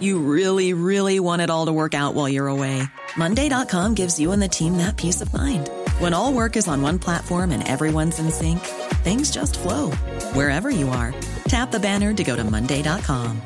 You really, really want it all to work out while you're away. Monday.com gives you and the team that peace of mind. When all work is on one platform and everyone's in sync, things just flow wherever you are. Tap the banner to go to Monday.com.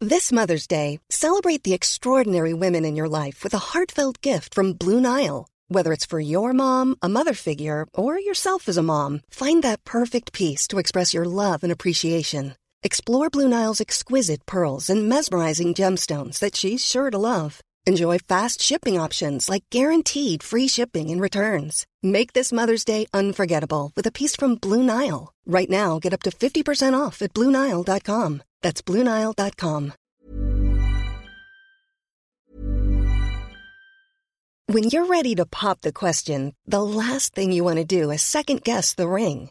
This Mother's Day, celebrate the extraordinary women in your life with a heartfelt gift from Blue Nile. Whether it's for your mom, a mother figure, or yourself as a mom, find that perfect piece to express your love and appreciation. Explore Blue Nile's exquisite pearls and mesmerizing gemstones that she's sure to love. Enjoy fast shipping options like guaranteed free shipping and returns. Make this Mother's Day unforgettable with a piece from Blue Nile. Right now, get up to 50% off at BlueNile.com. That's BlueNile.com. When you're ready to pop the question, the last thing you want to do is second guess the ring.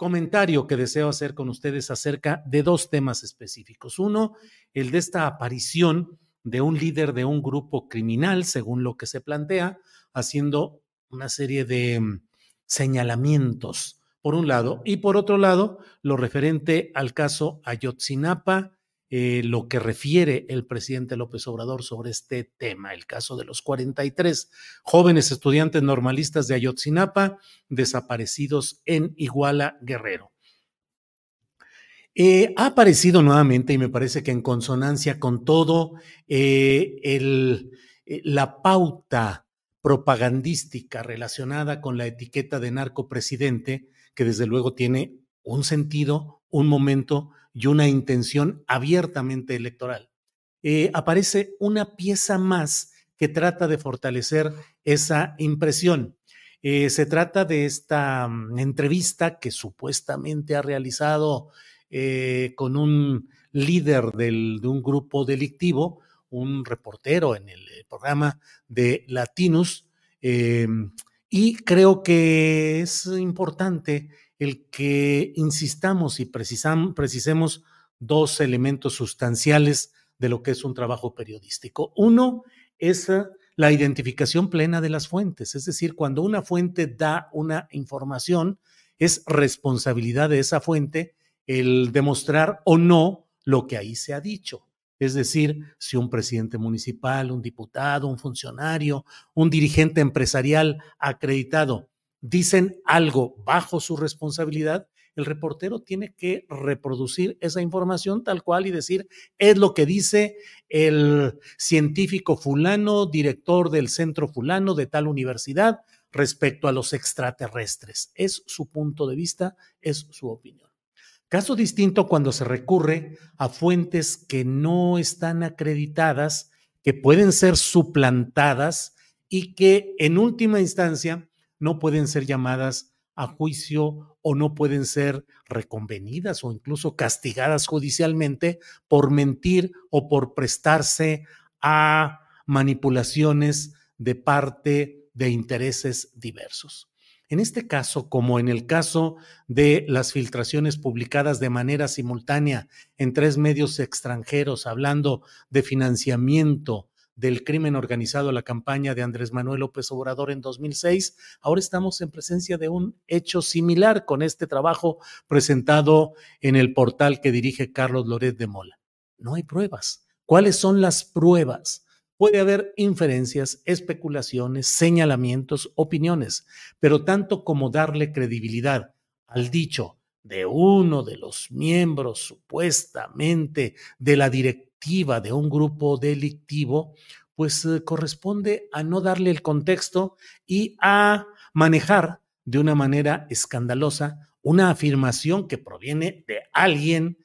Comentario que deseo hacer con ustedes acerca de dos temas específicos. Uno, el de esta aparición de un líder de un grupo criminal, según lo que se plantea, haciendo una serie de mm, señalamientos, por un lado, y por otro lado, lo referente al caso Ayotzinapa, eh, lo que refiere el presidente López Obrador sobre este tema, el caso de los 43 jóvenes estudiantes normalistas de Ayotzinapa desaparecidos en Iguala Guerrero. Eh, ha aparecido nuevamente, y me parece que en consonancia con todo, eh, la pauta propagandística relacionada con la etiqueta de narcopresidente, que desde luego tiene un sentido, un momento y una intención abiertamente electoral. Eh, aparece una pieza más que trata de fortalecer esa impresión. Eh, se trata de esta mm, entrevista que supuestamente ha realizado eh, con un líder de un grupo delictivo, un reportero en el programa de Latinus, y creo que es importante el que insistamos y precisemos dos elementos sustanciales de lo que es un trabajo periodístico. Uno es eh, la identificación plena de las fuentes, es decir, cuando una fuente da una información, es responsabilidad de esa fuente el demostrar o no lo que ahí se ha dicho. Es decir, si un presidente municipal, un diputado, un funcionario, un dirigente empresarial acreditado dicen algo bajo su responsabilidad, el reportero tiene que reproducir esa información tal cual y decir, es lo que dice el científico fulano, director del centro fulano de tal universidad respecto a los extraterrestres. Es su punto de vista, es su opinión. Caso distinto cuando se recurre a fuentes que no están acreditadas, que pueden ser suplantadas y que en última instancia no pueden ser llamadas a juicio o no pueden ser reconvenidas o incluso castigadas judicialmente por mentir o por prestarse a manipulaciones de parte de intereses diversos. En este caso, como en el caso de las filtraciones publicadas de manera simultánea en tres medios extranjeros hablando de financiamiento del crimen organizado la campaña de Andrés Manuel López Obrador en 2006. Ahora estamos en presencia de un hecho similar con este trabajo presentado en el portal que dirige Carlos Loret de Mola. No hay pruebas. ¿Cuáles son las pruebas? Puede haber inferencias, especulaciones, señalamientos, opiniones, pero tanto como darle credibilidad al dicho de uno de los miembros supuestamente de la directiva de un grupo delictivo, pues eh, corresponde a no darle el contexto y a manejar de una manera escandalosa una afirmación que proviene de alguien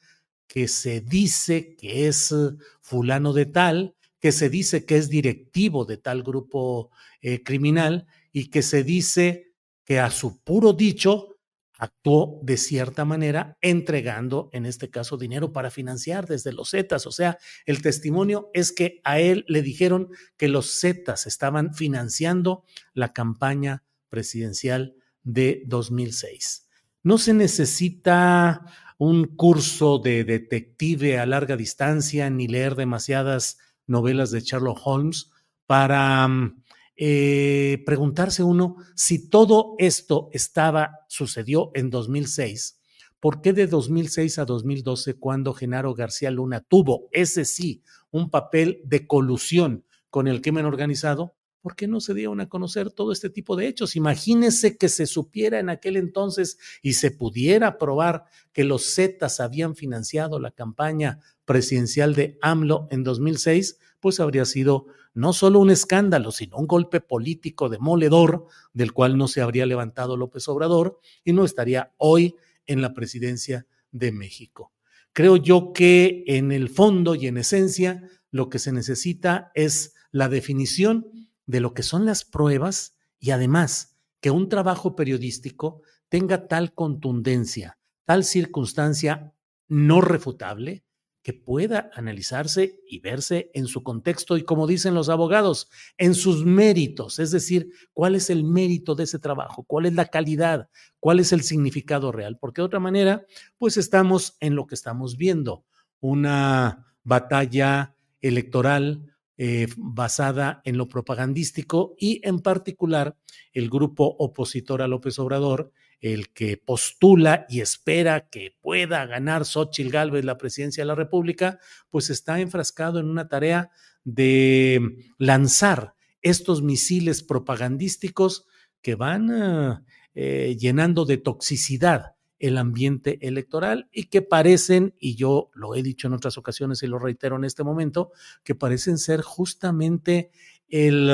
que se dice que es eh, fulano de tal, que se dice que es directivo de tal grupo eh, criminal y que se dice que a su puro dicho actuó de cierta manera entregando, en este caso, dinero para financiar desde los Zetas. O sea, el testimonio es que a él le dijeron que los Zetas estaban financiando la campaña presidencial de 2006. No se necesita un curso de detective a larga distancia ni leer demasiadas novelas de Sherlock Holmes para mm, eh, preguntarse uno si todo esto estaba, sucedió en 2006, ¿por qué de 2006 a 2012 cuando Genaro García Luna tuvo, ese sí, un papel de colusión con el crimen organizado? ¿Por qué no se dieron a conocer todo este tipo de hechos? Imagínese que se supiera en aquel entonces y se pudiera probar que los Zetas habían financiado la campaña presidencial de AMLO en 2006, pues habría sido no solo un escándalo, sino un golpe político demoledor del cual no se habría levantado López Obrador y no estaría hoy en la presidencia de México. Creo yo que en el fondo y en esencia lo que se necesita es la definición de lo que son las pruebas y además que un trabajo periodístico tenga tal contundencia, tal circunstancia no refutable, que pueda analizarse y verse en su contexto y, como dicen los abogados, en sus méritos, es decir, cuál es el mérito de ese trabajo, cuál es la calidad, cuál es el significado real, porque de otra manera, pues estamos en lo que estamos viendo, una batalla electoral eh, basada en lo propagandístico y en particular el grupo opositor a López Obrador el que postula y espera que pueda ganar Xochitl Gálvez la presidencia de la República, pues está enfrascado en una tarea de lanzar estos misiles propagandísticos que van ah, eh, llenando de toxicidad el ambiente electoral y que parecen, y yo lo he dicho en otras ocasiones y lo reitero en este momento, que parecen ser justamente el,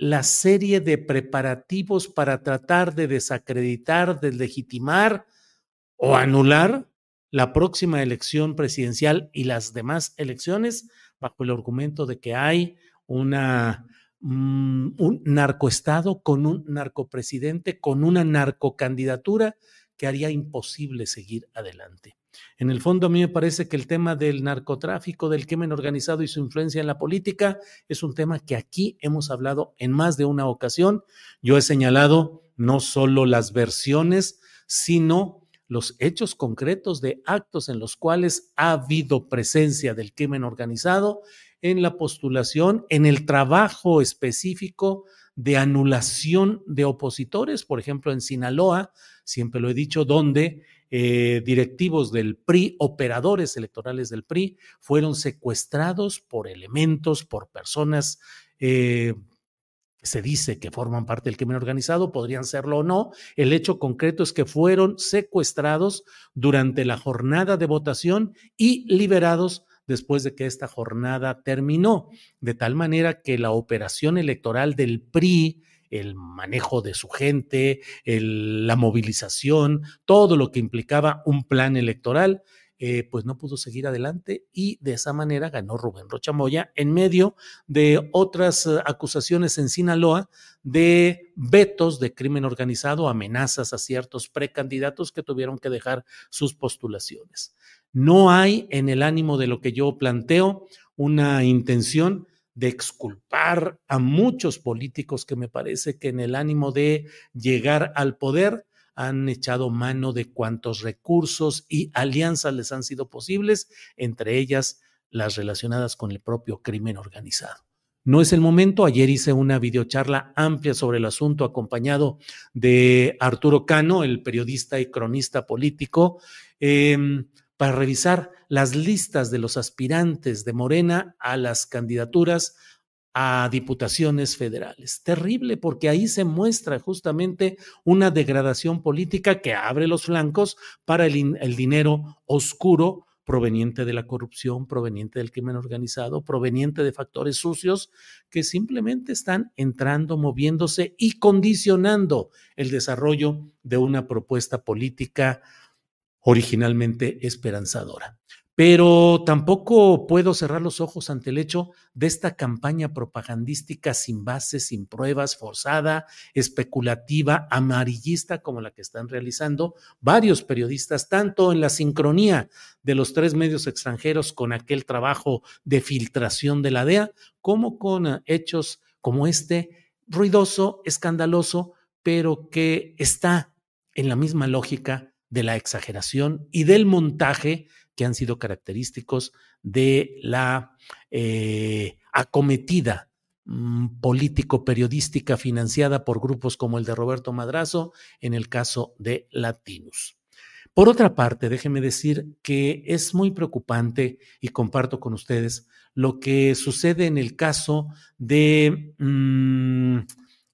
la serie de preparativos para tratar de desacreditar, deslegitimar o anular la próxima elección presidencial y las demás elecciones bajo el argumento de que hay una, mm, un narcoestado con un narcopresidente, con una narcocandidatura que haría imposible seguir adelante. En el fondo, a mí me parece que el tema del narcotráfico, del crimen organizado y su influencia en la política es un tema que aquí hemos hablado en más de una ocasión. Yo he señalado no solo las versiones, sino los hechos concretos de actos en los cuales ha habido presencia del crimen organizado en la postulación, en el trabajo específico de anulación de opositores, por ejemplo, en Sinaloa, siempre lo he dicho, donde eh, directivos del PRI, operadores electorales del PRI, fueron secuestrados por elementos, por personas eh, se dice que forman parte del crimen organizado, podrían serlo o no. El hecho concreto es que fueron secuestrados durante la jornada de votación y liberados después de que esta jornada terminó, de tal manera que la operación electoral del PRI el manejo de su gente, la movilización, todo lo que implicaba un plan electoral, eh, pues no pudo seguir adelante y de esa manera ganó Rubén Rochamoya en medio de otras eh, acusaciones en Sinaloa de vetos de crimen organizado, amenazas a ciertos precandidatos que tuvieron que dejar sus postulaciones. No hay en el ánimo de lo que yo planteo una intención de exculpar a muchos políticos que me parece que en el ánimo de llegar al poder han echado mano de cuantos recursos y alianzas les han sido posibles, entre ellas las relacionadas con el propio crimen organizado. No es el momento. Ayer hice una videocharla amplia sobre el asunto acompañado de Arturo Cano, el periodista y cronista político, em, para revisar las listas de los aspirantes de Morena a las candidaturas a diputaciones federales. Terrible porque ahí se muestra justamente una degradación política que abre los flancos para el, dinero oscuro proveniente de la corrupción, proveniente del crimen organizado, proveniente de factores sucios que simplemente están entrando, moviéndose y condicionando el desarrollo de una propuesta política originalmente esperanzadora. Pero tampoco puedo cerrar los ojos ante el hecho de esta campaña propagandística sin base, sin pruebas, forzada, especulativa, amarillista como la que están realizando varios periodistas, tanto en la sincronía de los tres medios extranjeros con aquel trabajo de filtración de la DEA, como con eh, hechos como este, ruidoso, escandaloso, pero que está en la misma lógica de la exageración y del montaje que han sido característicos de la eh, acometida mm, político-periodística financiada por grupos como el de Roberto Madrazo en el caso de Latinus. Por otra parte, déjeme decir que es muy preocupante y comparto con ustedes lo que sucede en el caso de mm,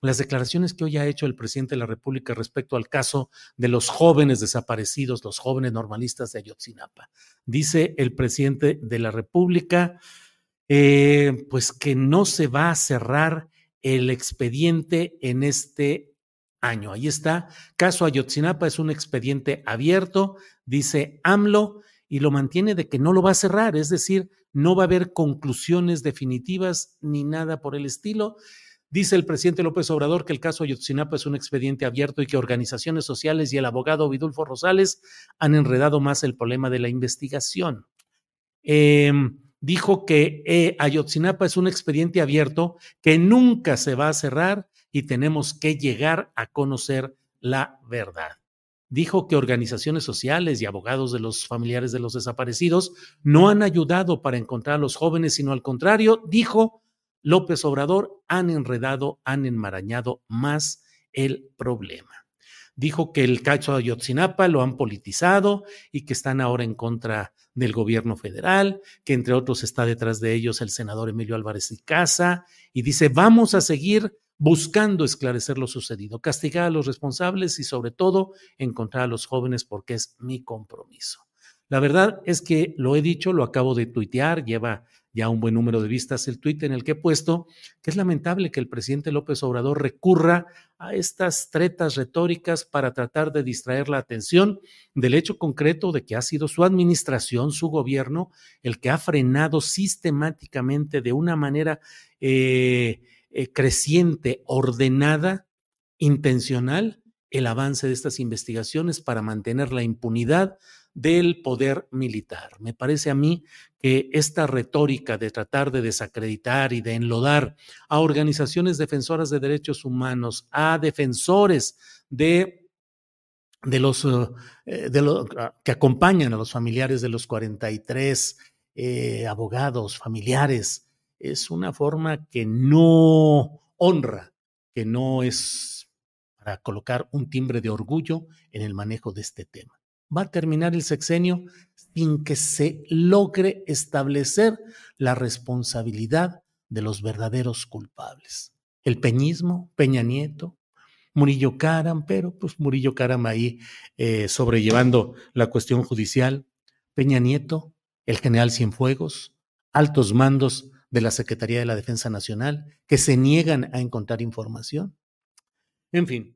las declaraciones que hoy ha hecho el presidente de la República respecto al caso de los jóvenes desaparecidos, los jóvenes normalistas de Ayotzinapa. Dice el presidente de la República, eh, pues que no se va a cerrar el expediente en este año. Ahí está, caso Ayotzinapa es un expediente abierto, dice AMLO, y lo mantiene de que no lo va a cerrar, es decir, no va a haber conclusiones definitivas ni nada por el estilo Dice el presidente López Obrador que el caso Ayotzinapa es un expediente abierto y que organizaciones sociales y el abogado Vidulfo Rosales han enredado más el problema de la investigación. Em, dijo que eh, Ayotzinapa es un expediente abierto que nunca se va a cerrar y tenemos que llegar a conocer la verdad. Dijo que organizaciones sociales y abogados de los familiares de los desaparecidos no han ayudado para encontrar a los jóvenes, sino al contrario, dijo López Obrador han enredado, han enmarañado más el problema. Dijo que el cacho de Ayotzinapa lo han politizado y que están ahora en contra del gobierno federal, que entre otros está detrás de ellos el senador Emilio Álvarez y Casa, y dice, vamos a seguir buscando esclarecer lo sucedido, castigar a los responsables y sobre todo encontrar a los jóvenes porque es mi compromiso. La verdad es que lo he dicho, lo acabo de tuitear, lleva ya un buen número de vistas el tuit en el que he puesto que es lamentable que el presidente López Obrador recurra a estas tretas retóricas para tratar de distraer la atención del hecho concreto de que ha sido su administración, su gobierno, el que ha frenado sistemáticamente de una manera eh, eh, creciente, ordenada, intencional, el avance de estas investigaciones para mantener la impunidad del poder militar. Me parece a mí que esta retórica de tratar de desacreditar y de enlodar a organizaciones defensoras de derechos humanos, a defensores de, los, eh, los ah, que acompañan a los familiares de los 43 eh, abogados, familiares, es una forma que no honra, que no es para colocar un timbre de orgullo en el manejo de este tema va a terminar el sexenio sin que se logre establecer la responsabilidad de los verdaderos culpables. El peñismo, Peña Nieto, Murillo Caram, pero pues Murillo Caram ahí eh, sobrellevando la cuestión judicial, Peña Nieto, el general Cienfuegos, altos mandos de la Secretaría de la Defensa Nacional que se niegan a encontrar información. En fin,